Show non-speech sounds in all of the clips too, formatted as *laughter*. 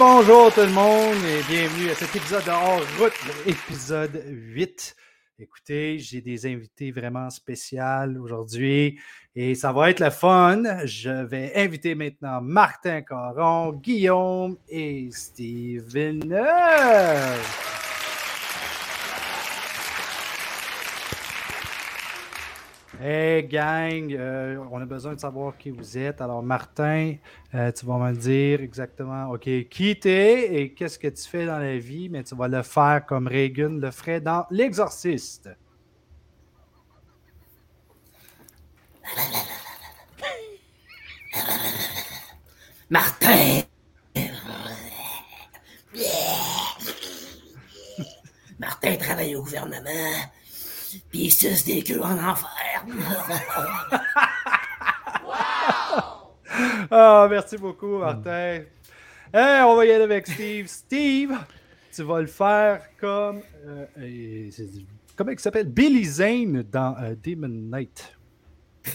bonjour tout le monde et bienvenue à cet épisode de Hors Route, épisode 8. Écoutez, j'ai des invités vraiment spéciaux aujourd'hui et ça va être le fun. Je vais inviter maintenant Martin Caron, Guillaume et Steve Villeneuve. Hey gang, euh, on a besoin de savoir qui vous êtes. Alors Martin, euh, tu vas me dire exactement, OK, qui t'es et qu'est-ce que tu fais dans la vie, mais tu vas le faire comme Reagan le ferait dans L'Exorciste. Martin! *laughs* Martin travaille au gouvernement, puis suce des queues en enfer. Ah, merci beaucoup, Martin. Hey, on va y aller avec Steve. Steve, tu vas le faire comme. euh, euh, c'est- comment il s'appelle? Billy Zane dans euh, Demon Knight. *laughs*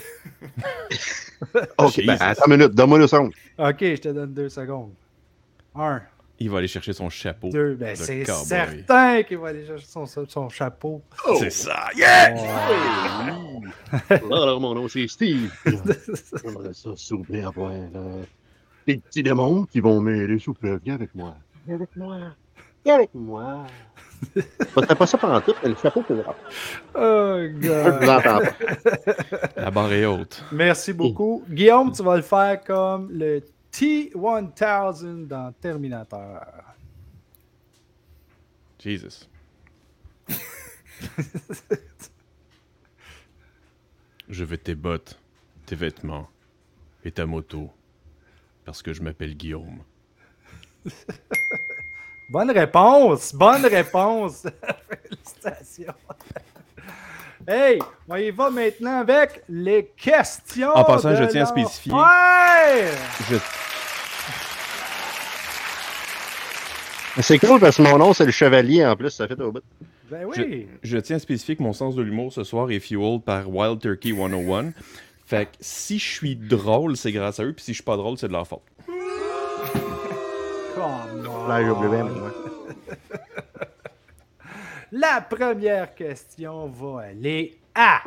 Ok, ben, attends une minute, donne-moi le son. Ok, je te donne deux secondes. Un, Il va aller chercher son chapeau. deux, ben de c'est cowboy. certain qu'il va aller chercher son, son chapeau. C'est ça. Yeah! *laughs* Alors, mon nom, c'est Steve. *laughs* J'aimerais ça, plaît, avoir euh, des petits démons qui vont m'aider, s'il. Viens avec moi. Viens avec moi. Viens avec moi. *laughs* C'était pas ça pendant tout, mais le chapeau, c'est grave. Oh, Je God. vous entends pas. La barre est haute. Merci beaucoup. Guillaume, tu vas le faire comme le T-1000 dans Terminator. Jesus. *laughs* Je veux tes bottes, tes vêtements et ta moto. Parce que je m'appelle Guillaume. *laughs* Bonne réponse! Bonne réponse! *laughs* Félicitations! Hey, on y va maintenant avec les questions. En passant, de je tiens à spécifier- Ouais! Je... C'est cool parce que mon nom, c'est le chevalier en plus, ça fait au bout. Ben oui! je tiens à spécifier que mon sens de l'humour ce soir est fueled par Wild Turkey 101. Fait que si je suis drôle, c'est grâce à eux, puis si je suis pas drôle, c'est de leur faute. Come on. Là, *laughs* j'ai oublié, mais ouais. La première question va aller à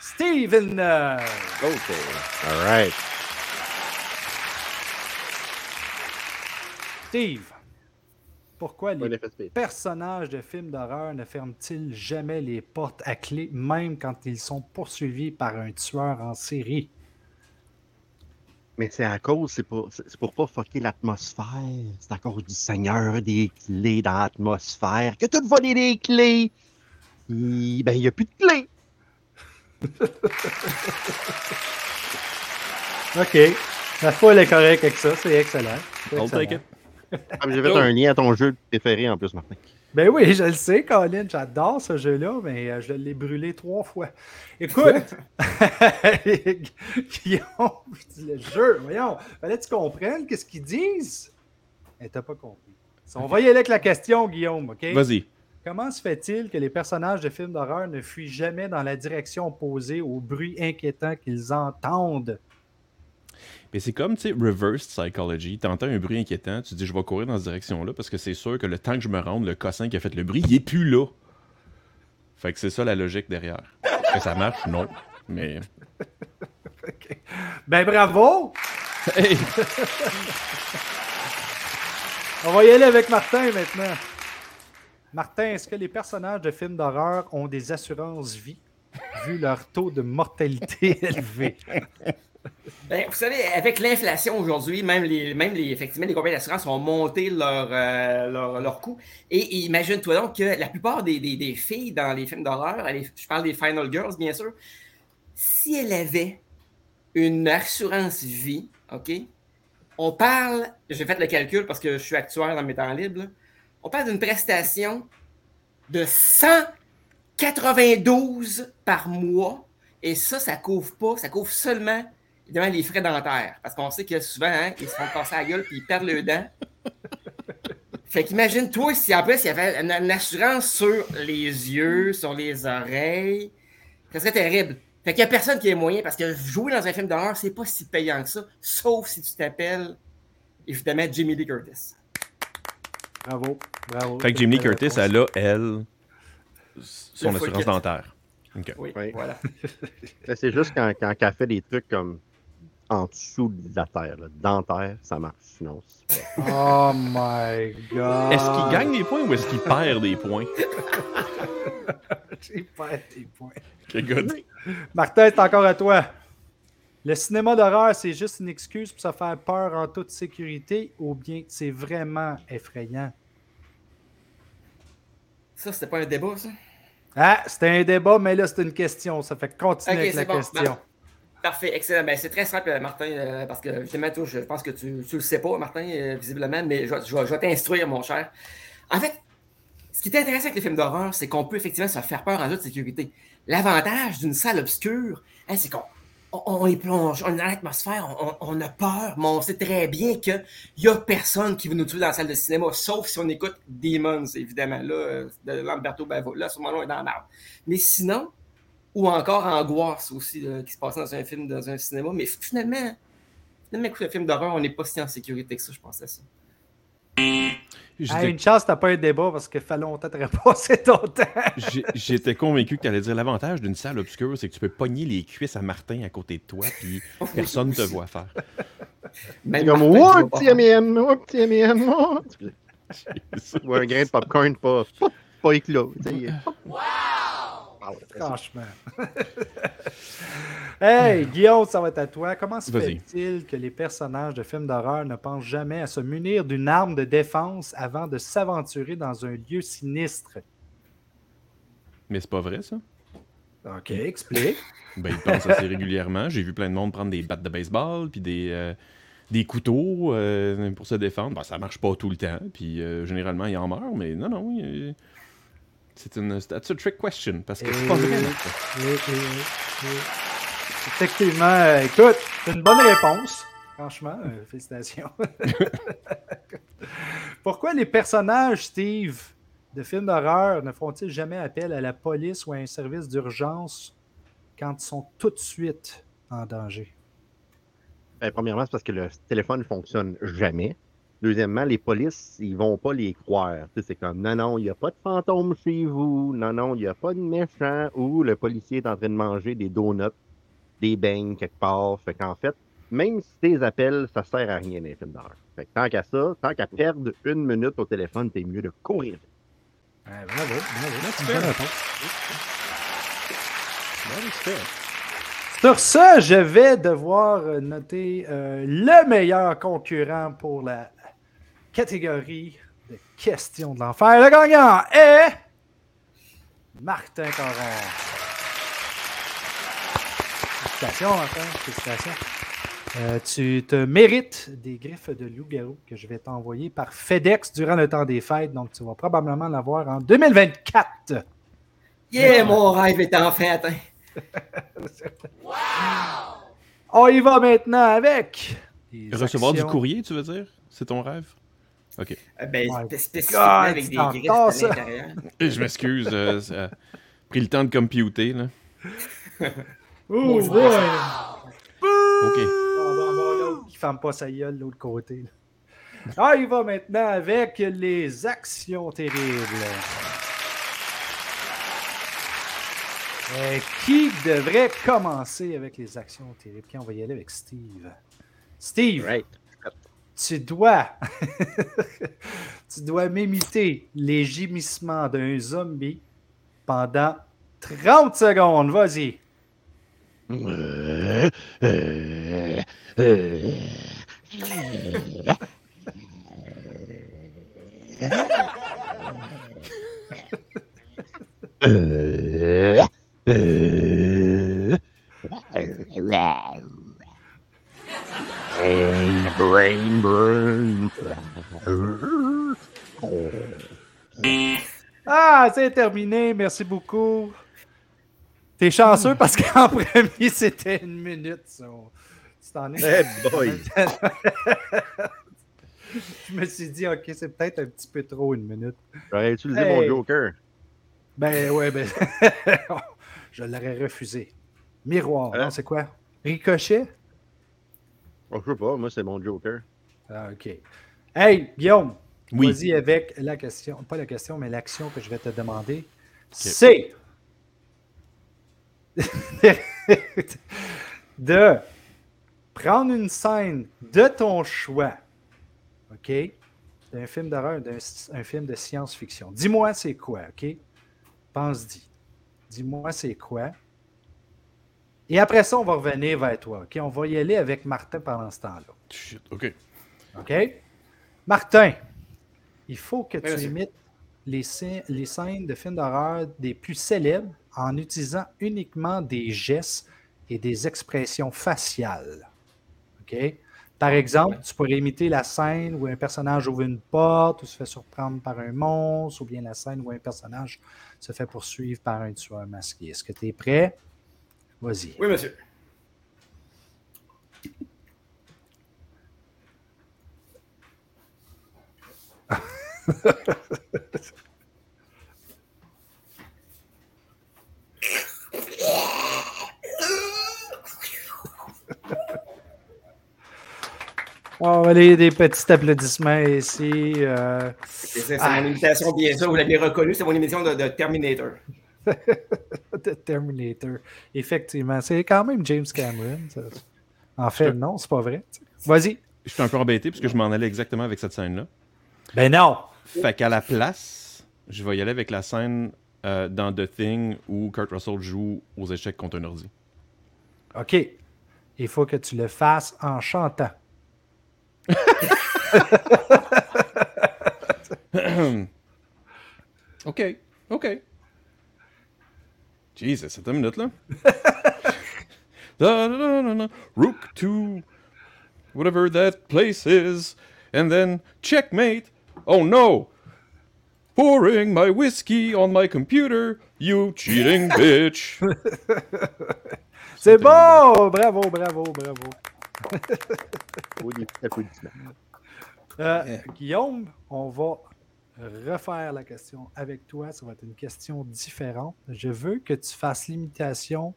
Steven. Ok. All right. Steve, pourquoi les personnages de films d'horreur ne ferment-ils jamais les portes à clé, même quand ils sont poursuivis par un tueur en série? Mais c'est à cause, c'est pour, c'est pour pas fucker l'atmosphère. C'est à cause du Seigneur des clés dans l'atmosphère. Que tout voler des clés. Et, ben, il n'y a plus de clés. *laughs* OK. La foule est correcte avec ça, c'est excellent. Excellent. *laughs* Ah, J'ai fait un lien à ton jeu préféré en plus, Martin. Ben oui, je le sais, Colin, j'adore ce jeu-là, mais euh, je l'ai brûlé trois fois. Écoute, *laughs* Guillaume, je dis le jeu, voyons, fallait que tu comprennes qu'est-ce qu'ils disent. Elle t'a pas compris. On va y aller avec la question, Guillaume, OK? Vas-y. Comment se fait-il que les personnages de films d'horreur ne fuient jamais dans la direction opposée au bruit inquiétant qu'ils entendent? Mais c'est comme, tu sais, reverse psychology. T'entends un bruit inquiétant, tu te dis, je vais courir dans cette direction-là parce que c'est sûr que le temps que je me rende, le cossin qui a fait le bruit, il est plus là. Fait que c'est ça la logique derrière. Que ça marche, non. Mais. *laughs* Ben bravo! Hey! On va y aller avec Martin maintenant. Martin, est-ce que les personnages de films d'horreur ont des assurances vie, vu leur taux de mortalité *laughs* élevé? Ben, vous savez, avec l'inflation aujourd'hui, même les, même les, effectivement, les compagnies d'assurance ont monté leur, euh, leur, leur coût. Et, et imagine-toi donc que la plupart des, des- des filles dans les films d'horreur, je parle des Final Girls, bien sûr, si elles avaient une assurance vie, OK, on parle, j'ai fait le calcul parce que je suis actuaire dans mes temps libres, on parle d'une prestation de 192 par mois. Et ça, ça couvre pas, ça couvre seulement évidemment les frais dentaires. Parce qu'on sait que souvent, hein, ils se font casser la gueule puis ils perdent le dents. *laughs* Fait qu'imagine, toi, si en plus il y avait une, une assurance sur les yeux, sur les oreilles, ça serait terrible. Fait qu'il n'y a personne qui ait moyen parce que jouer dans un film d'horreur, c'est pas si payant que ça, sauf si tu t'appelles évidemment Jamie Lee Curtis. Bravo, bravo. Fait que Jamie Lee Belle Curtis, elle a, elle, son assurance dentaire. Ok. Oui, Oui. voilà. *laughs* Là, C'est juste quand, quand elle fait des trucs comme en dessous de la terre. Là. Dentaire, ça marche. Sinon, c'est pas- *laughs* Oh my god. Est-ce qu'il gagne des points ou est-ce qu'il perd des points? *laughs* J'ai perdu tes points. Ok, good. Martin, c'est encore à toi. Le cinéma d'horreur, c'est juste une excuse pour se faire peur en toute sécurité ou bien c'est vraiment effrayant? Ça, c'était pas un débat, ça? Ah, c'était un débat, mais là, c'est une question. Ça fait continuer avec la bon. question. Parfait, excellent. Ben, c'est très simple, Martin, euh, parce que je pense que tu, tu le sais pas, Martin, euh, visiblement, mais je, je vais- t'instruire, mon cher. En fait, ce qui est intéressant avec les films d'horreur, c'est qu'on peut effectivement se faire peur en toute sécurité. L'avantage d'une salle obscure, hein, c'est qu'on on, y plonge, on est dans l'atmosphère, on, a peur, mais on sait très bien qu'il n'y a personne qui va nous tuer dans la salle de cinéma, sauf si on écoute Demons, évidemment, là, euh, de Lamberto Bavo. Là, ce moment-là, est dans la merde. Mais sinon, ou encore Angoisse aussi, là, qui se passait dans un film, dans un cinéma. Mais finalement, finalement, écoute, le film d'horreur, on n'est pas si en sécurité que ça, je pensais ça. J'étais- Ah, une chance, t'as pas un débat parce que fait longtemps que t'aurais *laughs* passé ton temps. j'ai- J'étais convaincu que tu allais dire l'avantage d'une salle obscure, c'est que tu peux pogner les cuisses à Martin à côté de toi, puis *laughs* personne ne te voit faire. Même comme, Martin, oh, tu un vas pas petit faire. M&M, oh, un petit M&M, oh. Ou un grain de popcorn pas, pas, pas éclos. tu Franchement. *laughs* hey, Guillaume, ça va être à toi. Comment se fait-il que les personnages de films d'horreur ne pensent jamais à se munir d'une arme de défense avant de s'aventurer dans un lieu sinistre? Mais c'est pas vrai, ça? OK, explique. *laughs* Ben, ils pensent assez régulièrement. J'ai vu plein de monde prendre des battes de baseball, puis des, euh, des couteaux euh, pour se défendre. Ben, ça marche pas tout le temps, puis euh, généralement, ils en meurent, mais non, non. il- C'est une that's a trick question, parce que c'est pas vrai. Oui, oui, oui. Effectivement, euh, écoute, c'est une bonne réponse. Franchement, euh, félicitations. *laughs* Pourquoi les personnages, Steve, de films d'horreur ne font-ils jamais appel à la police ou à un service d'urgence quand ils sont tout de suite en danger? Ben, premièrement, c'est parce que le téléphone ne fonctionne jamais. Deuxièmement, les polices, ils vont pas les croire. Tu sais, C'est comme, non, non, il n'y a pas de fantôme chez vous. Non, non, il n'y a pas de méchant. Ou le policier est en train de manger des donuts, des beignes quelque part. Fait qu'en fait, même si tes appels, ça sert à rien les films d'horreur. Fait que tant qu'à ça, tant qu'à perdre une minute au téléphone, t'es mieux de courir. Ouais, bravo, bravo. Sur ce, je vais devoir noter euh, le meilleur concurrent pour la catégorie de questions de l'enfer. Le gagnant est Martin Caron. Félicitations, Martin. Félicitations. Euh, tu te mérites des griffes de loup-garou que je vais t'envoyer par FedEx durant le temps des fêtes. Donc, tu vas probablement l'avoir en 2024. Yeah, mon rêve est enfin atteint. *laughs* On y va maintenant avec. Recevoir du courrier, tu veux dire? C'est ton rêve? Ok. Euh, Ben, Ouais. spé- spécifiquement God, avec des griffes à l'intérieur. *laughs* Je m'excuse, euh, ça a pris le temps de computer, là. *laughs* Ouh, Maudit boy. Ok. Bon, bon, qui ferme pas sa gueule de l'autre côté. là. Ah, il va maintenant avec les actions terribles. Euh, qui devrait commencer avec les actions terribles? Qui on va y aller avec Steve? Steve, Right. Tu dois *laughs* tu dois m'imiter les gémissements d'un zombie pendant 30 secondes. Vas-y. *laughs* Euh, euh, euh. Euh, euh. Brain, brain, brain. Ah, c'est terminé. Merci beaucoup. T'es chanceux parce qu'en *laughs* premier, c'était une minute. Tu t'en es. Eh boy. *laughs* Je me suis dit, OK, c'est peut-être un petit peu trop une minute. J'aurais utilisé Hey. mon Joker. Ben ouais, ben. *laughs* je l'aurais refusé. Miroir, Hein? c'est quoi? Ricochet? Oh, je sais pas, moi c'est mon Joker. Ah, OK. Hey, Guillaume, Oui. vas-y avec la question, pas la question, mais l'action que je vais te demander. C'est *laughs* de prendre une scène de ton choix, OK? D'un film d'horreur, d'un un film de science-fiction. Dis-moi c'est quoi, OK? Pense-y. Dis-moi c'est quoi. Et après ça, on va revenir vers toi, OK? On va y aller avec Martin pendant ce temps-là. Shit, ok. OK? Martin, il faut que tu monsieur. imites les, les scènes de films d'horreur des plus célèbres en utilisant uniquement des gestes et des expressions faciales. OK? Par exemple, tu pourrais imiter la scène où un personnage ouvre une porte ou se fait surprendre par un monstre, ou bien la scène où un personnage se fait poursuivre par un tueur masqué. Est-ce que tu es prêt? Vas-y. Oui, monsieur. On va aller des petits applaudissements ici. euh, C'est Ah. mon imitation, bien sûr. Vous l'avez reconnu, c'est mon imitation de, de Terminator. *laughs* de Terminator. Effectivement. C'est quand même James Cameron. ça. En fait, non, c'est pas vrai. Vas-y. Je suis un peu embêté parce que je m'en allais exactement avec cette scène-là. Ben non. Fait qu'à la place, je vais y aller avec la scène euh, dans The Thing où Kurt Russell joue aux échecs contre un ordi. OK. Il faut que tu le fasses en chantant. *laughs* *coughs* OK, OK. Jesus, c'est une minute là. *laughs* Da, da, da, da, da. Rook to whatever that place is, and then checkmate. Oh no! Pouring my whiskey on my computer, you cheating *laughs* bitch. C'est bon! Bravo, bravo, bravo. Faut des petits. Euh, Guillaume, on va refaire la question avec toi. Ça va être une question différente. Je veux que tu fasses l'imitation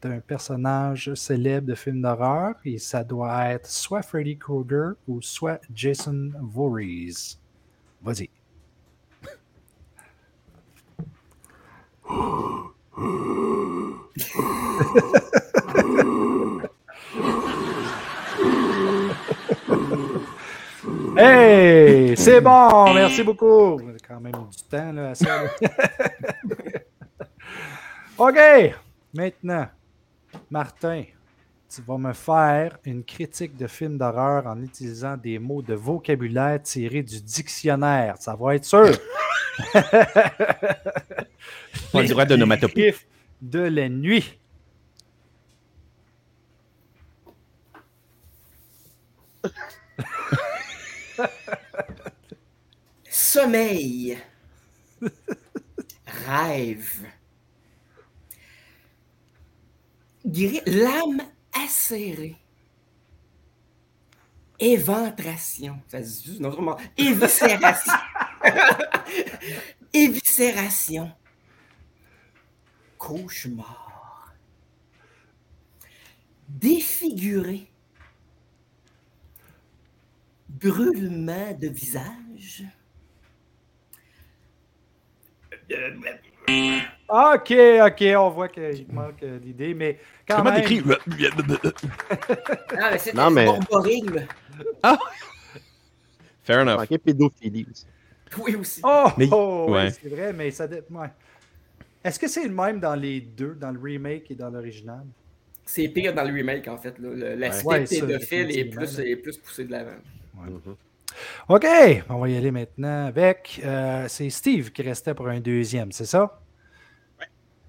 d'un personnage célèbre de film d'horreur et ça doit être soit Freddy Krueger ou soit Jason Voorhees. Vas-y. *laughs* Hey! C'est bon! Merci beaucoup! On a quand même du temps là, à ça. là. *laughs* OK! Maintenant, Martin, tu vas me faire une critique de film d'horreur en utilisant des mots de vocabulaire tirés du dictionnaire. Ça va être sûr! On dirait de *laughs* nomatopée. Griffes de la nuit. Sommeil. Rêve. Lame acérée. Éventration. Ça se dit. Éviscération. *laughs* Éviscération. Cauchemar. Défiguré. Brûlement de visage. OK, OK, on voit qu'il manque d'idées, mais quand Comment même... t'écris? Ah, mais c'est Non, mais- borborigme. Fair enough. Manquait pédophilie aussi. Oui, aussi. Oh, Mais- oh, oui, ouais. c'est vrai, mais ça ouais. Est-ce que c'est le même dans les deux, dans le remake et dans l'original? C'est pire dans le remake, en fait. L'aspect Ouais, ça, pédophile est plus, est plus poussé de l'avant. Mhm. OK, on va y aller maintenant avec... euh, c'est Steve qui restait pour un deuxième, c'est ça?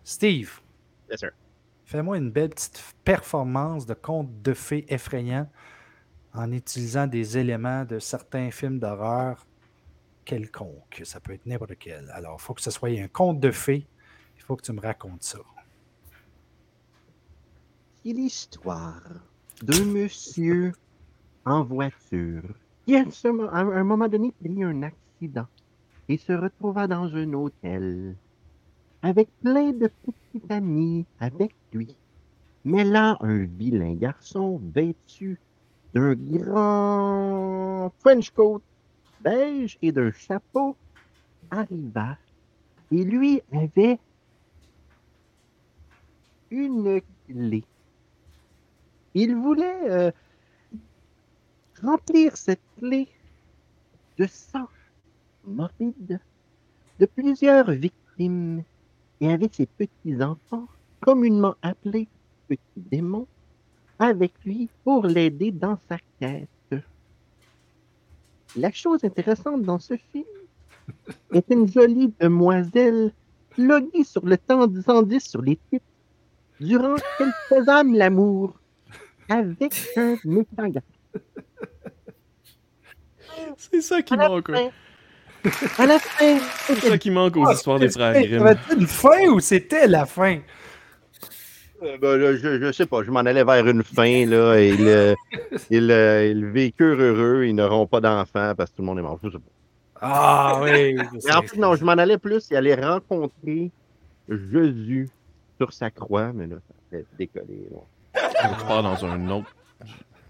Steve, Yes, sir. fais-moi une belle petite performance de conte de fées effrayant en utilisant des éléments de certains films d'horreur quelconques. Ça peut être n'importe quel. Alors, il faut que ce soit un conte de fées. Il faut que tu me racontes ça. C'est l'histoire d'un monsieur en voiture qui, à, un moment donné, prit un accident et se retrouva dans un hôtel avec plein de petits amis avec lui. Mais là, un vilain garçon vêtu d'un grand French coat beige et d'un chapeau arriva. Et lui avait une clé. Il voulait euh, remplir cette clé de sang morbide de plusieurs victimes et avec ses petits-enfants, communément appelés petits démons, avec lui pour l'aider dans sa quête. La chose intéressante dans ce film *laughs* est une jolie demoiselle loguée sur le temps 110 sur les titres durant qu'elle *laughs* faisait l'amour avec un méchant gars. *laughs* C'est ça qui À la manque. fin, à la fin, C'est ça qui manque aux histoires des frères Grimm. avait-il une fin ou c'était la fin? Euh, ben, là, je, je sais pas, je m'en allais vers une fin, là, et *laughs* ils, euh, vécurent heureux, ils n'auront pas d'enfants parce que tout le monde est mort. Je sais pas. Ah oui. *laughs* Mais en fait, non, je m'en allais plus, il allait rencontrer Jésus sur sa croix, mais là, ça fait décoller. là. Tu pars dans un autre.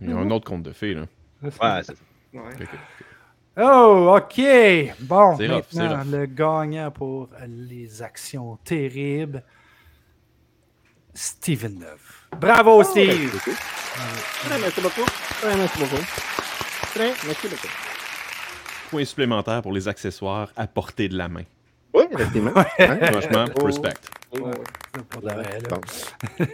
Il y a un autre conte de fées, là. Ouais, c'est ça. Ouais. Ok, ok. Oh, OK. Bon, C'est rough, c'est maintenant, rough. le gagnant pour les actions terribles, Steven Neuf. Bravo, Steve. Très, merci beaucoup. Très, merci beaucoup. Très, merci beaucoup. Point supplémentaire pour les accessoires à portée de la main. Oui, effectivement. Hein? *laughs* Franchement, Oh. respect. Ouais. Pour de vrai, là.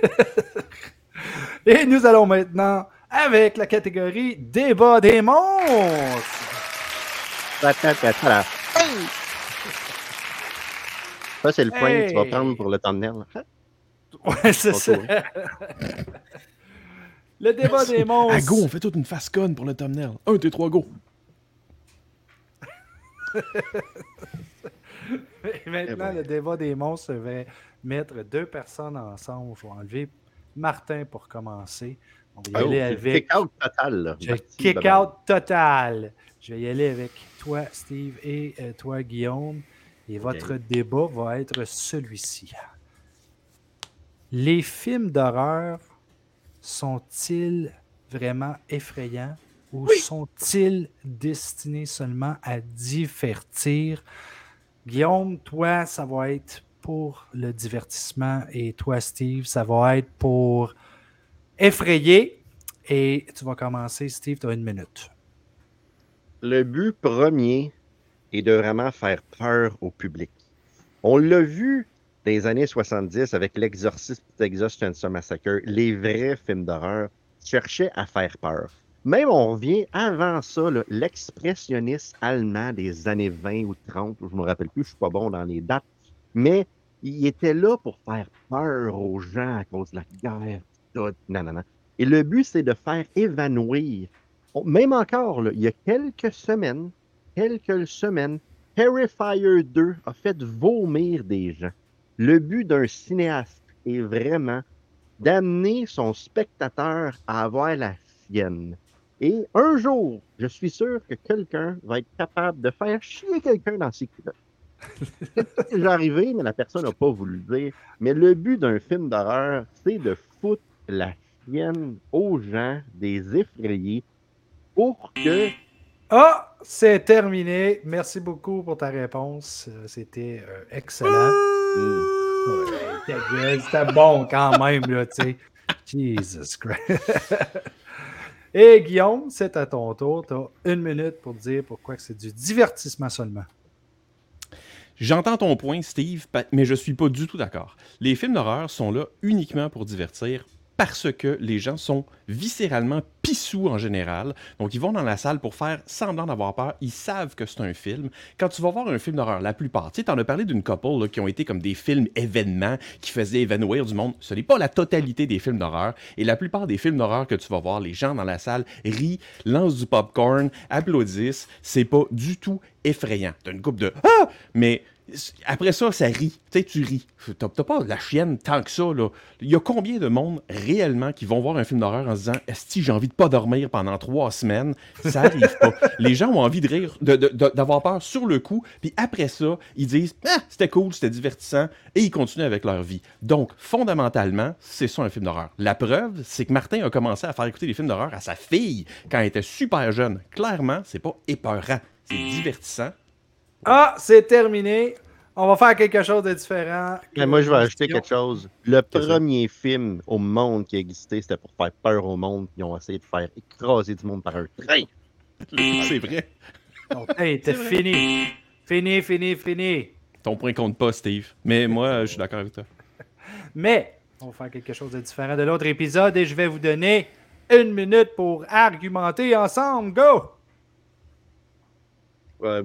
*laughs* Et nous allons maintenant avec la catégorie débat des monstres. *laughs* Ça, c'est le point que tu vas Hey. prendre pour le thumbnail. Ouais, c'est ça. *laughs* Le débat des monstres. Ah, go, on fait toute une face conne pour le thumbnail. Un, deux, trois, go. *laughs* Et maintenant, le débat des monstres va mettre deux personnes ensemble. Je vais enlever Martin pour commencer. On va y Oh, aller avec. Kick out total. là. Je Parti, kick bye-bye. out total. Je vais y aller avec toi, Steve, et euh, toi, Guillaume. Et votre débat va être celui-ci. Les films d'horreur sont-ils vraiment effrayants ou sont-ils destinés seulement à divertir? Guillaume, toi, ça va être pour le divertissement et toi, Steve, ça va être pour effrayer. Et tu vas commencer, Steve, tu as une minute. Le but premier est de vraiment faire peur au public. On l'a vu les années 70 avec l'Exorciste Texas Chainsaw Massacre, les vrais films d'horreur cherchaient à faire peur. Même on revient avant ça, l'expressionniste allemand des années 20 ou 30, je me rappelle plus, je suis pas bon dans les dates, mais il était là pour faire peur aux gens à cause de la guerre, non, non, non. Et le but, c'est de faire évanouir on- même encore, il y a quelques semaines, quelques semaines, Terrifier 2 a fait vomir des gens. Le but d'un cinéaste est vraiment d'amener son spectateur à avoir la sienne. Et un jour, je suis sûr que quelqu'un va être capable de faire chier quelqu'un dans ses culottes. C'est *laughs* arrivé, mais la personne n'a pas voulu le dire. Mais le but d'un film d'horreur, c'est de foutre la chienne aux gens, des effrayés, pour que Ah, c'est terminé. Merci beaucoup pour ta réponse. Euh, C'était euh, excellent. Ouais, C'était bon quand même, là, tu sais. Jesus Christ. *laughs* Et Guillaume, c'est à ton tour. Tu as une minute pour dire pourquoi c'est du divertissement seulement. J'entends ton point, Steve, mais je suis pas du tout d'accord. Les films d'horreur sont là uniquement pour divertir parce que les gens sont viscéralement pissous en général. Donc, ils vont dans la salle pour faire semblant d'avoir peur. Ils savent que c'est un film. Quand tu vas voir un film d'horreur, la plupart, tu sais, t'en as parlé d'une couple là, qui ont été comme des films événements qui faisaient évanouir du monde. Ce n'est pas la totalité des films d'horreur. Et la plupart des films d'horreur que tu vas voir, les gens dans la salle rient, lancent du popcorn, applaudissent. C'est pas du tout effrayant. T'as une coupe de Ah! Mais après ça, ça rit. Tu sais, tu ris. T'as pas la chienne tant que ça, là. Il y a combien de monde réellement qui vont voir un film d'horreur en se disant Esti, j'ai envie de pas dormir pendant trois semaines? Ça arrive pas. *laughs* Les gens ont envie de rire, d'avoir peur sur le coup, puis après ça, ils disent Ah, c'était cool, c'était divertissant, et ils continuent avec leur vie. Donc, fondamentalement, c'est ça un film d'horreur. La preuve, c'est que Martin a commencé à faire écouter des films d'horreur à sa fille quand elle était super jeune. Clairement, c'est pas épeurant, c'est divertissant. Ah, c'est terminé. On va faire quelque chose de différent. Mais moi, je vais ajouter quelque chose. Le premier film au monde qui existait, c'était pour faire peur au monde. Ils ont essayé de faire écraser du monde par un train. c'est vrai. Hey, t'es fini. Fini, fini, fini. Ton point compte pas, Steve. Mais moi, je suis d'accord avec toi. *laughs* Mais on va faire quelque chose de différent de l'autre épisode et je vais vous donner une minute pour argumenter ensemble. Go! Ouais,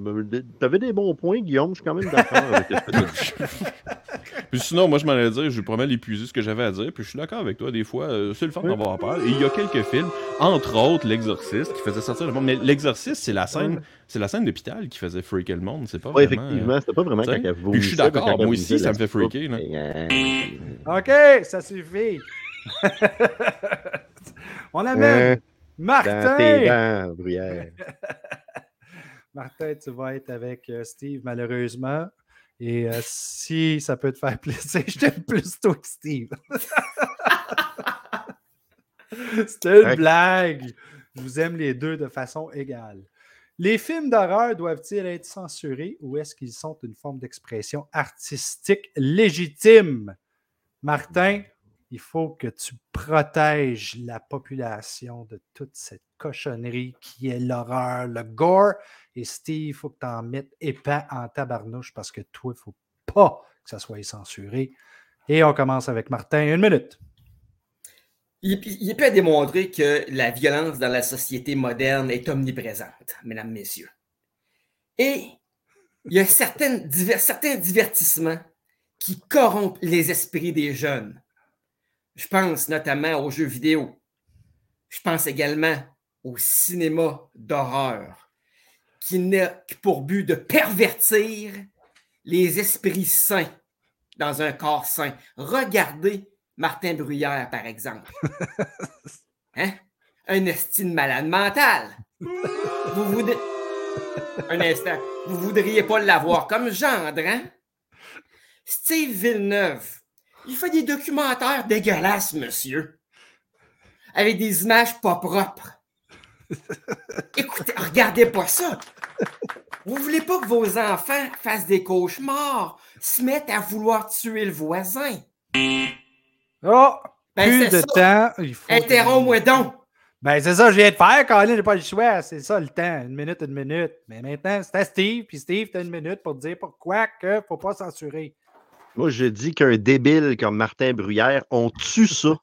T'avais des bons points, Guillaume. Je suis quand même d'accord avec ce que tu as dit. *laughs* Puis sinon, moi, je m'en allais dire, je vais pas mal épuiser ce que j'avais à dire. Puis je suis d'accord avec toi, des fois, euh, c'est le fun d'avoir peur. Et il y a quelques films, entre autres L'Exorciste, qui faisait sortir le monde. Mais L'Exorciste, c'est la scène, c'est la scène d'hôpital qui faisait freaker le monde. C'est pas Ouais, vraiment. euh, effectivement, c'était pas vraiment quand elle puis je suis d'accord, moi aussi, ça me fait freaker, là. euh, OK, ça suffit. *laughs* on amène euh, Dans tes Martin. dents, bruyère. *laughs* Martin, tu vas être avec euh, Steve, malheureusement. Et euh, si ça peut te faire plaisir, *laughs* je t'aime plus toi que Steve. *laughs* C'était une blague. Je vous aime les deux de façon égale. Les films d'horreur doivent-ils être censurés ou est-ce qu'ils sont une forme d'expression artistique légitime? Martin, il faut que tu protèges la population de toute cette cochonnerie qui est l'horreur, le gore. Et Steve, il faut que tu en mettes épais en tabarnouche parce que toi, il ne faut pas que ça soit censuré. Et on commence avec Martin. Une minute. Il, il est à démontrer que la violence dans la société moderne est omniprésente, mesdames, messieurs. Et il y a certains divertissements qui corrompent les esprits des jeunes. Je pense notamment aux jeux vidéo. Je pense également au cinéma d'horreur, qui n'a que pour but de pervertir les esprits sains dans un corps sain. Regardez Martin Bruyère, par exemple. *laughs* Hein? Un estime malade mental. Vous voudriez... Un instant. Vous voudriez pas l'avoir comme gendre, hein? Steve Villeneuve, il fait des documentaires dégueulasses, monsieur. Avec des images pas propres. *laughs* Écoutez, regardez pas ça. Vous voulez pas que vos enfants fassent des cauchemars, se mettent à vouloir tuer le voisin? Oh! Ben, plus de ça. temps. Il faut que- Interromps-moi donc. Ben, c'est ça, que je viens de faire, Colin, j'ai pas le choix. C'est ça le temps. Une minute, une minute. Mais maintenant, c'est à Steve, puis Steve, t'as une minute pour te dire pourquoi que faut pas censurer. Moi, je dis qu'un débile comme Martin Bruyère, on tue ça.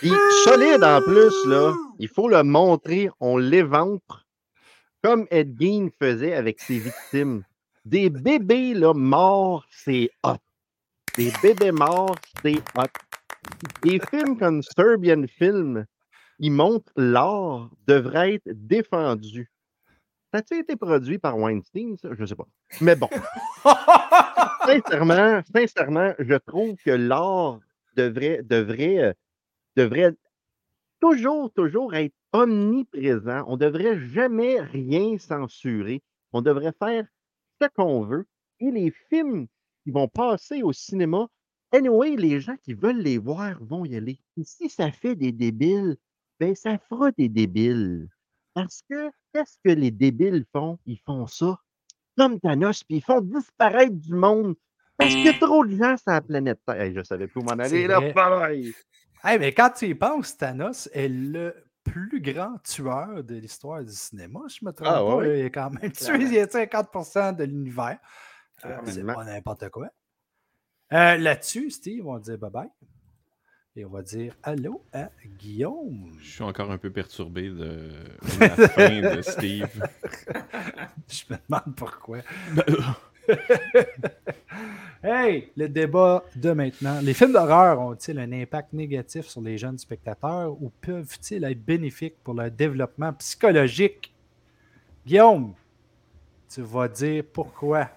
Puis solide en plus, là. Il faut le montrer, on l'éventre. Comme Ed faisait avec ses victimes. Des bébés là, morts, c'est hot. Des bébés morts, c'est hot. Des films comme Serbian Film, ils montrent l'art devrait être défendu. Ça a-t-il été produit par Weinstein, ça? Je sais pas. Mais bon *laughs* sincèrement, sincèrement, je trouve que l'art devrait, devrait, euh, devrait toujours, toujours être omniprésent. On ne devrait jamais rien censurer. On devrait faire ce qu'on veut. Et les films qui vont passer au cinéma, anyway, les gens qui veulent les voir vont y aller. Et si ça fait des débiles, ben ça fera des débiles. Parce que qu'est-ce que les débiles font? Ils font ça comme Thanos, puis ils font disparaître du monde. Parce qu'il y a trop de gens sur la planète Terre. Hey, je savais plus où m'en aller, là. pareil. Hey, mais quand tu y penses, Thanos est le plus grand tueur de l'histoire du cinéma. Je me trompe Ah, pas. ouais? Il a quand même *laughs* tué il a 50% de l'univers. Euh, c'est pas n'importe quoi. Euh, Là-dessus, Steve, on dire bye-bye. Et on va dire allô à Guillaume. Je suis encore un peu perturbé de *laughs* la fin de Steve. Je me demande pourquoi. *laughs* Hey, le débat de maintenant. Les films d'horreur ont-ils un impact négatif sur les jeunes spectateurs ou peuvent-ils être bénéfiques pour leur développement psychologique? Guillaume, tu vas dire pourquoi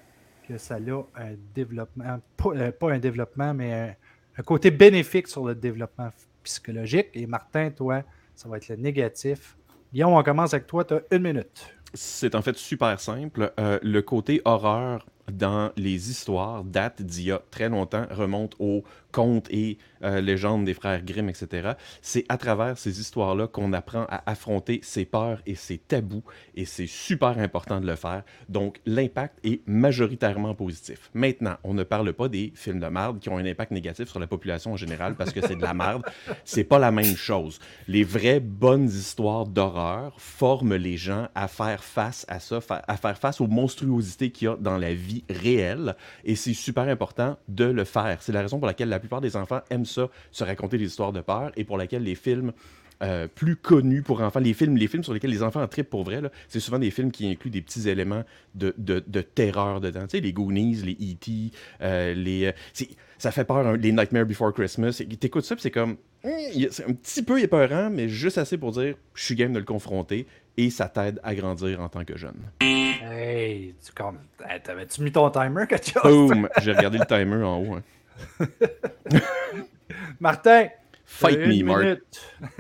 que ça a un développement, pas, euh, un développement, mais un, un, côté bénéfique sur le développement psychologique. Et Martin, toi, ça va être le négatif. Guillaume, on commence avec toi, tu as une minute. C'est en fait super simple. Euh, le côté horreur dans les histoires date d'il y a très longtemps, remonte aux contes et euh, légendes des frères Grimm, etc. C'est à travers ces histoires-là qu'on apprend à affronter ses peurs et ses tabous, et c'est super important de le faire. Donc, l'impact est majoritairement positif. Maintenant, on ne parle pas des films de merde qui ont un impact négatif sur la population en général parce que c'est de la merde. *laughs* C'est pas la même chose. Les vraies bonnes histoires d'horreur forment les gens à faire face à ça, à faire face aux monstruosités qu'il y a dans la vie réelle, et c'est super important de le faire. C'est la raison pour laquelle la plupart des enfants aiment ça, se raconter des histoires de peur, et pour laquelle les films euh, plus connus pour enfants, les films, les films sur lesquels les enfants trippent pour vrai, c'est souvent des films qui incluent des petits éléments de, de, de terreur dedans. Tu sais, les Goonies, les E.T., euh, les... Euh, ça fait peur, hein, les Nightmare Before Christmas. T'écoutes ça, c'est comme... Hein, c'est un petit peu épeurant, mais juste assez pour dire, je suis game de le confronter, et ça t'aide à grandir en tant que jeune. Hey, tu t'avais-tu mis ton timer, quelque chose? Boom! J'ai regardé le timer en haut. Hein. *laughs* Martin! Fight me, Mark.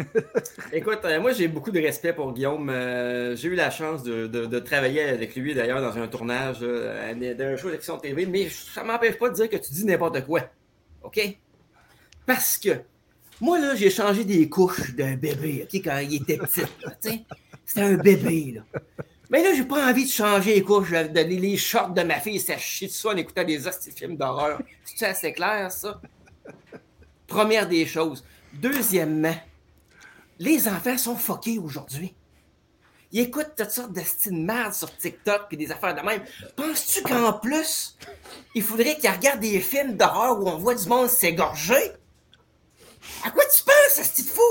*laughs* Écoute, euh, moi j'ai beaucoup de respect pour Guillaume. Euh, j'ai eu la chance de, travailler avec lui d'ailleurs dans un tournage euh, d'un show d'Action TV, mais ça m'empêche pas de dire que tu dis n'importe quoi. OK? Parce que moi là, j'ai changé des couches d'un bébé, OK, quand il était petit. C'était un bébé, là. Mais là, j'ai pas envie de changer les couches, de donner les shorts de ma fille, ça chie de ça en écoutant des hosties films d'horreur. *laughs* C'est assez clair, ça? Première des choses. Deuxièmement, les enfants sont fuckés aujourd'hui. Ils écoutent toutes sortes de de merde sur TikTok et des affaires de même. Penses-tu qu'en plus, il faudrait qu'ils regardent des films d'horreur où on voit du monde s'égorger? À quoi tu penses, ce fou?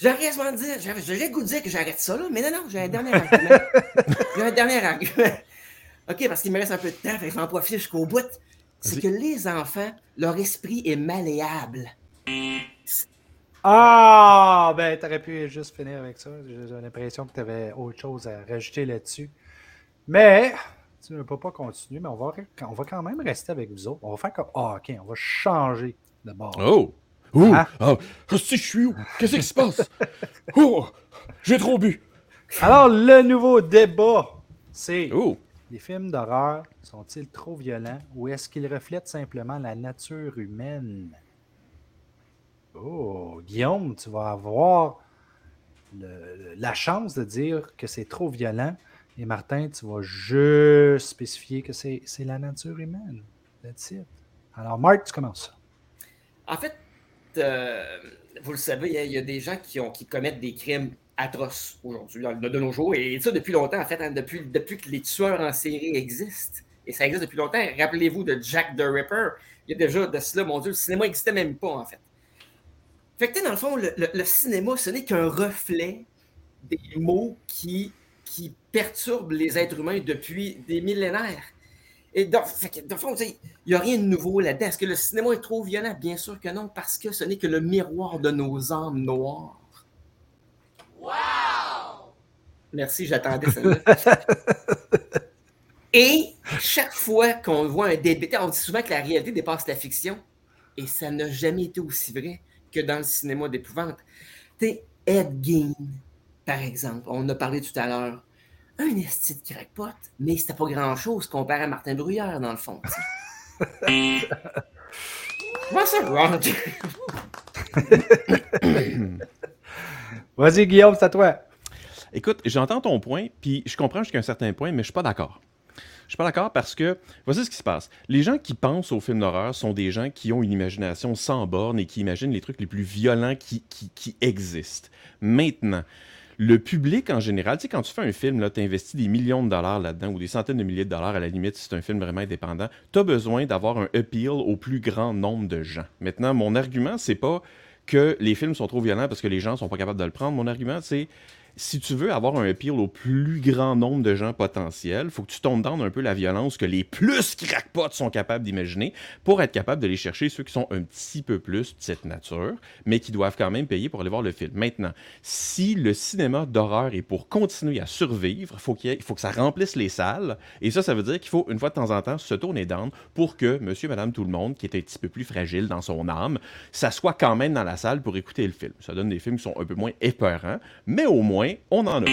J'aurais à dire, j'ai le goût de dire que j'arrête ça, là, mais non, non, j'ai un dernier argument. *laughs* j'ai un dernier argument. OK, parce qu'il me reste un peu de temps, fait que je vais en profiter jusqu'au bout. C'est que les enfants, leur esprit est malléable. Ah, ben, t'aurais pu juste finir avec ça. J'ai l'impression que tu avais autre chose à rajouter là-dessus. Mais, tu ne peux pas continuer, mais on va, on va quand même rester avec vous autres. On va faire comme. Ah, OK, on va changer de bord. Oh! Oh, ah. oh, je suis où? Qu'est-ce qui se passe? *laughs* Oh, j'ai trop bu. Alors, le nouveau débat, c'est oh. les films d'horreur sont-ils trop violents ou est-ce qu'ils reflètent simplement la nature humaine? Oh, Guillaume, tu vas avoir la chance de dire que c'est trop violent. Et Martin, tu vas juste spécifier que c'est la nature humaine. That's it. Alors, Marc, tu commences. En fait, euh, vous le savez, il y, a des gens qui, commettent des crimes atroces aujourd'hui, de, nos jours, et ça depuis longtemps, en fait, hein, depuis, que les tueurs en série existent, et ça existe depuis longtemps. Rappelez-vous de Jack the Ripper, il y a déjà de cela, mon Dieu, le cinéma n'existait même pas, en fait. Fait que, dans le fond, le, cinéma, ce n'est qu'un reflet des mots qui, perturbent les êtres humains depuis des millénaires. Et dans, le fond, il n'y a rien de nouveau là-dedans. Est-ce que le cinéma est trop violent? Bien sûr que non, parce que ce n'est que le miroir de nos âmes noires. Wow! Merci, j'attendais ça. *laughs* Et chaque fois qu'on voit un début, on dit souvent que la réalité dépasse la fiction. Et ça n'a jamais été aussi vrai que dans le cinéma d'épouvante. Tu Ed Gein, par exemple, on a parlé tout à l'heure un esti de crackpot, mais c'était pas grand-chose comparé à Martin Bruyère, dans le fond. Ça, Roger? Vas-y, Guillaume, c'est à toi. Écoute, j'entends ton point, puis je comprends jusqu'à un certain point, mais je suis pas d'accord. Je suis pas d'accord parce que, voici ce qui se passe. Les gens qui pensent aux films d'horreur sont des gens qui ont une imagination sans borne et qui imaginent les trucs les plus violents qui, qui, qui existent. Maintenant, le public en général, tu sais, quand tu fais un film, tu investis des millions de dollars là-dedans ou des centaines de milliers de dollars à la limite si c'est un film vraiment indépendant, tu as besoin d'avoir un appeal au plus grand nombre de gens. Maintenant, mon argument, c'est pas que les films sont trop violents parce que les gens sont pas capables de le prendre. Mon argument, c'est si tu veux avoir un appeal au plus grand nombre de gens potentiels, faut que tu tombes dans un peu la violence que les plus crackpots sont capables d'imaginer pour être capable de les chercher ceux qui sont un petit peu plus de cette nature, mais qui doivent quand même payer pour aller voir le film. Maintenant, si le cinéma d'horreur est pour continuer à survivre, faut il faut que ça remplisse les salles, et ça, ça veut dire qu'il faut une fois de temps en temps se tourner d'âme pour que monsieur, madame, tout le monde, qui est un petit peu plus fragile dans son âme, ça soit quand même dans la salle pour écouter le film. Ça donne des films qui sont un peu moins épeurants, mais au moins, on en a.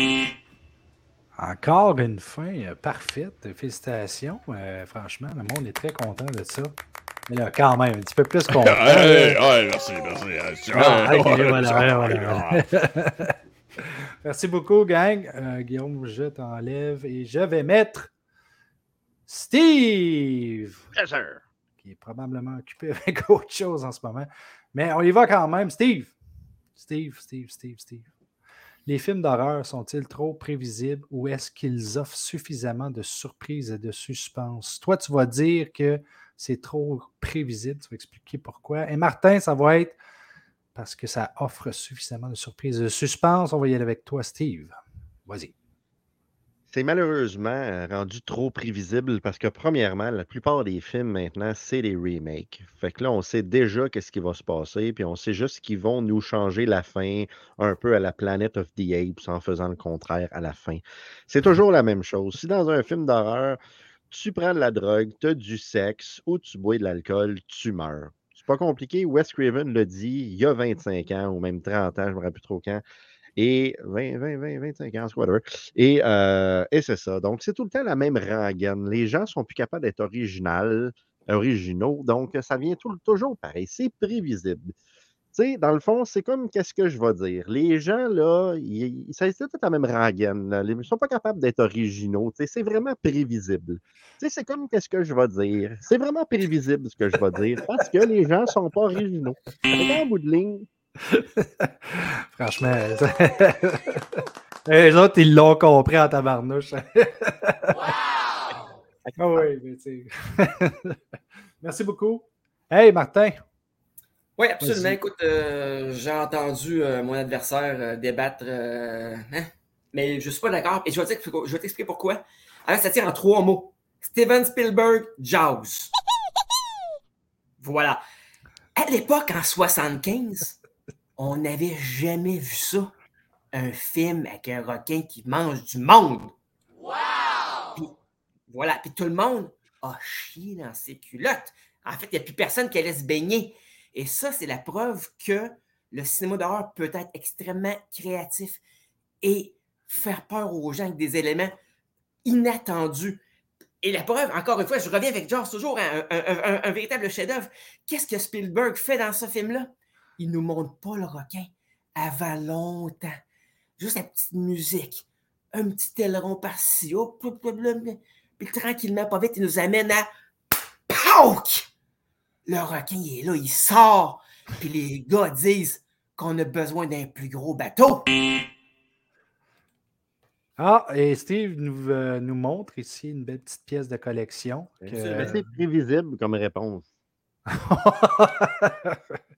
Encore une fin euh, parfaite. Félicitations. Euh, franchement, le monde est très content de ça. Mais là, quand même, un petit peu plus content. *laughs* merci, merci. merci beaucoup, gang. Euh, Guillaume, je t'enlève et je vais mettre Steve. Qui est probablement occupé *laughs* avec autre chose en ce moment. Mais on y va quand même. Steve. Steve, Steve, Steve, Steve. Les films d'horreur sont-ils trop prévisibles ou est-ce qu'ils offrent suffisamment de surprises et de suspense? Toi, tu vas dire que c'est trop prévisible. Tu vas expliquer pourquoi. Et Martin, ça va être parce que ça offre suffisamment de surprises et de suspense. On va y aller avec toi, Steve. Vas-y. C'est malheureusement euh, rendu trop prévisible parce que, premièrement, la plupart des films maintenant, c'est des remakes. Fait que là, on sait déjà qu'est-ce qui va se passer, puis on sait juste qu'ils vont nous changer la fin un peu à la Planet of the Apes en faisant le contraire à la fin. C'est mmh toujours la même chose. Si dans un film d'horreur, tu prends de la drogue, tu as du sexe ou tu bois de l'alcool, tu meurs. C'est pas compliqué. Wes Craven l'a dit il y a 25 ans ou même 30 ans, je me rappelle plus trop quand. Et 20, 20, 20, 25 ans, whatever. Et, euh, et c'est ça. Donc, c'est tout le temps la même rengaine. Les gens sont plus capables d'être original, originaux. Donc, ça vient tout, toujours pareil. C'est prévisible. Tu sais, dans le fond, c'est comme qu'est-ce que je vais dire. Les gens, là, ils, c'est tout la même rengaine. Ils ne sont pas capables d'être originaux. C'est vraiment prévisible. Tu sais, c'est comme qu'est-ce que je vais dire. C'est vraiment prévisible ce que je vais dire parce que les gens ne sont pas originaux. En bout de ligne, *laughs* Franchement, les autres, ils l'ont compris en tabarnouche. wow! oui, Merci beaucoup. Hey, Martin. Oui, absolument. Écoute, euh, j'ai entendu euh, mon adversaire euh, débattre, hein, mais je ne suis pas d'accord. Et je vais t'expliquer pourquoi. Alors, ça tire en trois mots. Steven Spielberg, Jaws. Voilà. À l'époque, en 75, on n'avait jamais vu ça. Un film avec un requin qui mange du monde. Wow! voilà. Puis tout le monde a chié dans ses culottes. En fait, il n'y a plus personne qui allait se baigner. Et ça, c'est la preuve que le cinéma d'horreur peut être extrêmement créatif et faire peur aux gens avec des éléments inattendus. Et la preuve, encore une fois, je reviens avec George, toujours un, un véritable chef-d'œuvre. Qu'est-ce que Spielberg fait dans ce film-là? Il ne nous montre pas le requin avant longtemps. Juste la petite musique, un petit aileron par-ci, puis tranquillement, pas vite, il nous amène à POUK! Le requin, il est là, il sort, puis les gars disent qu'on a besoin d'un plus gros bateau. Ah, et Steve nous, euh, nous montre ici une belle petite pièce de collection. C'est prévisible comme réponse. *laughs*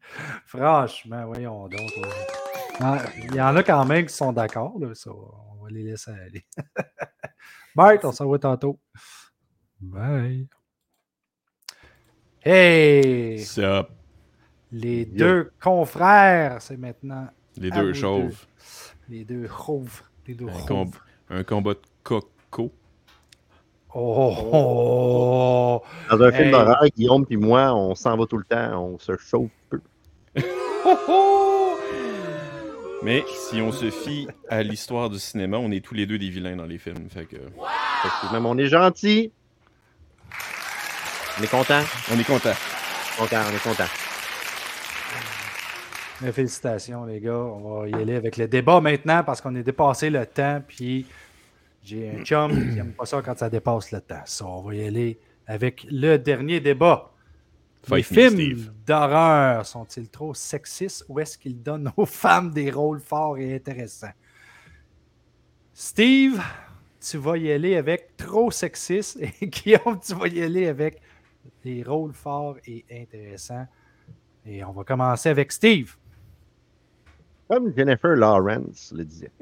Franchement, voyons donc. Ah, il y en a quand même qui sont d'accord. on va les laisser aller. *laughs* Bye, on se revoit tantôt. Bye. Hey! Sup? Les deux confrères, c'est maintenant. Les deux chauves. Les deux chauves. Les deux un, un combat de coco. Oh, Dans un film d'horreur, Guillaume et moi, on s'en va tout le temps, on se chauffe peu. *laughs* Mais si on se fie à l'histoire du cinéma, on est tous les deux des vilains dans les films. Fait que... Même on est gentil. On est content. On est content. Content, on est content. Félicitations, les gars. On va y aller avec le débat maintenant parce qu'on est dépassé le temps. Puis j'ai un chum qui n'aime pas ça quand ça dépasse le temps. Ça, on va y aller avec le dernier débat. Les films d'horreur sont-ils trop sexistes ou est-ce qu'ils donnent aux femmes des rôles forts et intéressants? Steve, tu vas y aller avec trop sexiste et *laughs* Guillaume, tu vas y aller avec des rôles forts et intéressants. Et on va commencer avec Steve. Comme Jennifer Lawrence le disait. *laughs*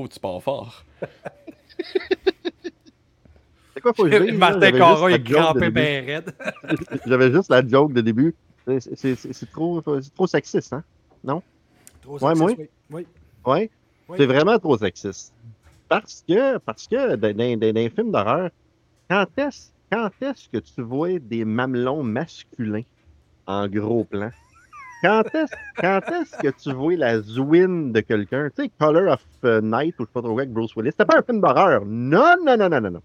Oh, tu pars fort. *laughs* C'est quoi, faut que je dise, là? Martin J'avais Caron juste est la joke de crampé début. bien raide. *laughs* J'avais juste la joke de début. C'est- trop, c'est trop sexiste, hein? Trop Ouais, moi? sexiste, oui. Ouais? Oui. C'est vraiment trop sexiste. Parce que, parce que dans, dans- dans- les films d'horreur, quand est-ce quand est-ce que tu vois des mamelons masculins en gros plan? Quand est-ce quand est-ce que tu vois la zouine de quelqu'un? Tu sais, Color of euh, Night ou je sais pas trop quoi avec Bruce Willis. C'était pas un film d'horreur. Non, non, non, non, non, non.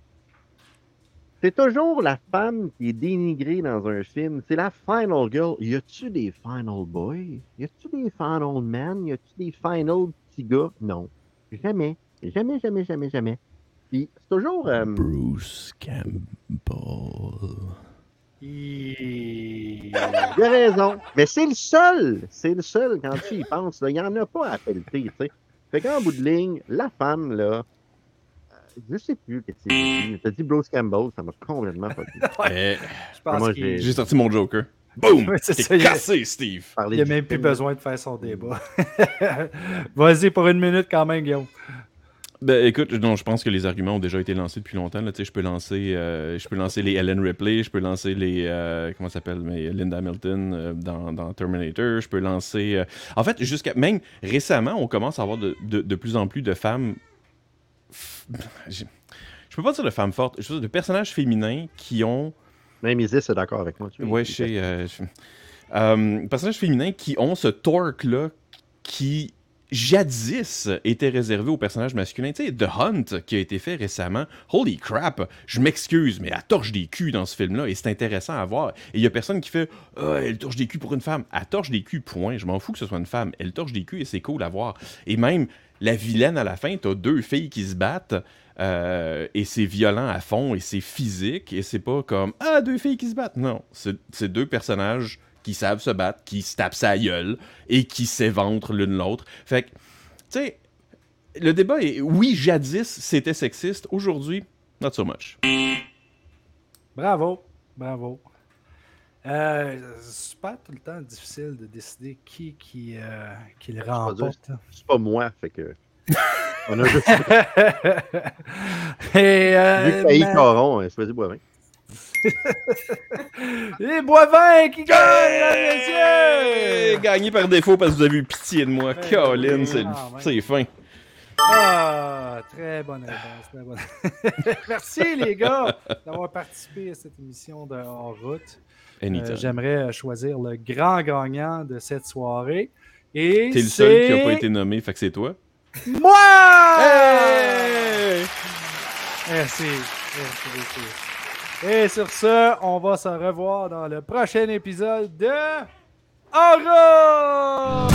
C'est toujours la femme qui est dénigrée dans un film. C'est la final girl. Y a-tu des final boys? Y a-tu des final men? Y a-tu des final petits gars? Non. Jamais. Jamais, jamais, jamais, jamais. Puis c'est toujours. euh, Bruce Campbell. Il- il a raison. Mais c'est le seul. C'est le seul quand tu y penses. Il n'y en a pas à pelleter, tu sais. Fait qu'en bout de ligne, la femme, là. Je sais plus qu'est-ce que. T'as dit Bruce Campbell, ça m'a complètement pas *laughs* dit. Je pense Moi, qu'il j'ai- sorti mon Joker. Boom! *laughs* Ouais, c'est il a- cassé, Steve! Parler il a du même plus film. besoin de faire son débat. *laughs* Vas-y pour une minute quand même, Guillaume. Ben écoute, non, je pense que les arguments ont déjà été lancés depuis longtemps. Là. Tu sais, Je peux lancer euh, je peux lancer les Ellen Ripley, je peux lancer les euh, comment ça s'appelle mais Linda Hamilton euh, dans, dans Terminator, je peux lancer euh, En fait, jusqu'à même récemment, on commence à avoir de, de, de plus en plus de femmes je je peux pas dire de femmes fortes, je veux dire de personnages féminins qui ont Même Isis est d'accord avec moi. Tu vois, Ouais, je sais. euh, je- euh, personnages féminins qui ont ce torque-là qui jadis était réservé aux personnages masculins. Tu sais, The Hunt qui a été fait récemment, holy crap, je m'excuse, mais elle torche des culs dans ce film-là et c'est intéressant à voir. Et il y a personne qui fait Ah, elle torche des culs pour une femme. Elle torche des culs, point. Je m'en fous que ce soit une femme. Elle torche des culs et c'est cool à voir. Et même la vilaine à la fin, t'as deux filles qui se battent. euh, et c'est violent à fond et c'est physique et c'est pas comme ah deux filles qui se battent non c'est deux personnages qui savent se battre qui se tapent sa gueule et qui s'éventrent l'une l'autre fait que tu sais le débat est oui jadis c'était sexiste aujourd'hui not so much Bravo. Bravo. Euh, c'est pas tout le temps difficile de décider qui, qui, euh, qui le remporte. C'est pas moi, fait que. On a juste *laughs* Et, euh, vu Failly ma- Caron, hein, choisi Boivin. *laughs* les Boivins qui messieurs! gagné par défaut parce que vous avez eu pitié de moi Ben Colin oui, c'est ah, ouais. c'est fin Ah, très bonne réponse. Très bonne. *laughs* Merci les gars d'avoir participé à cette émission de En route. Euh, J'aimerais euh, choisir le grand gagnant de cette soirée. Et t'es le seul qui a pas été nommé fait que c'est toi Moi! Hey! Merci. Merci beaucoup. Et sur ce, on va se revoir dans le prochain épisode de route!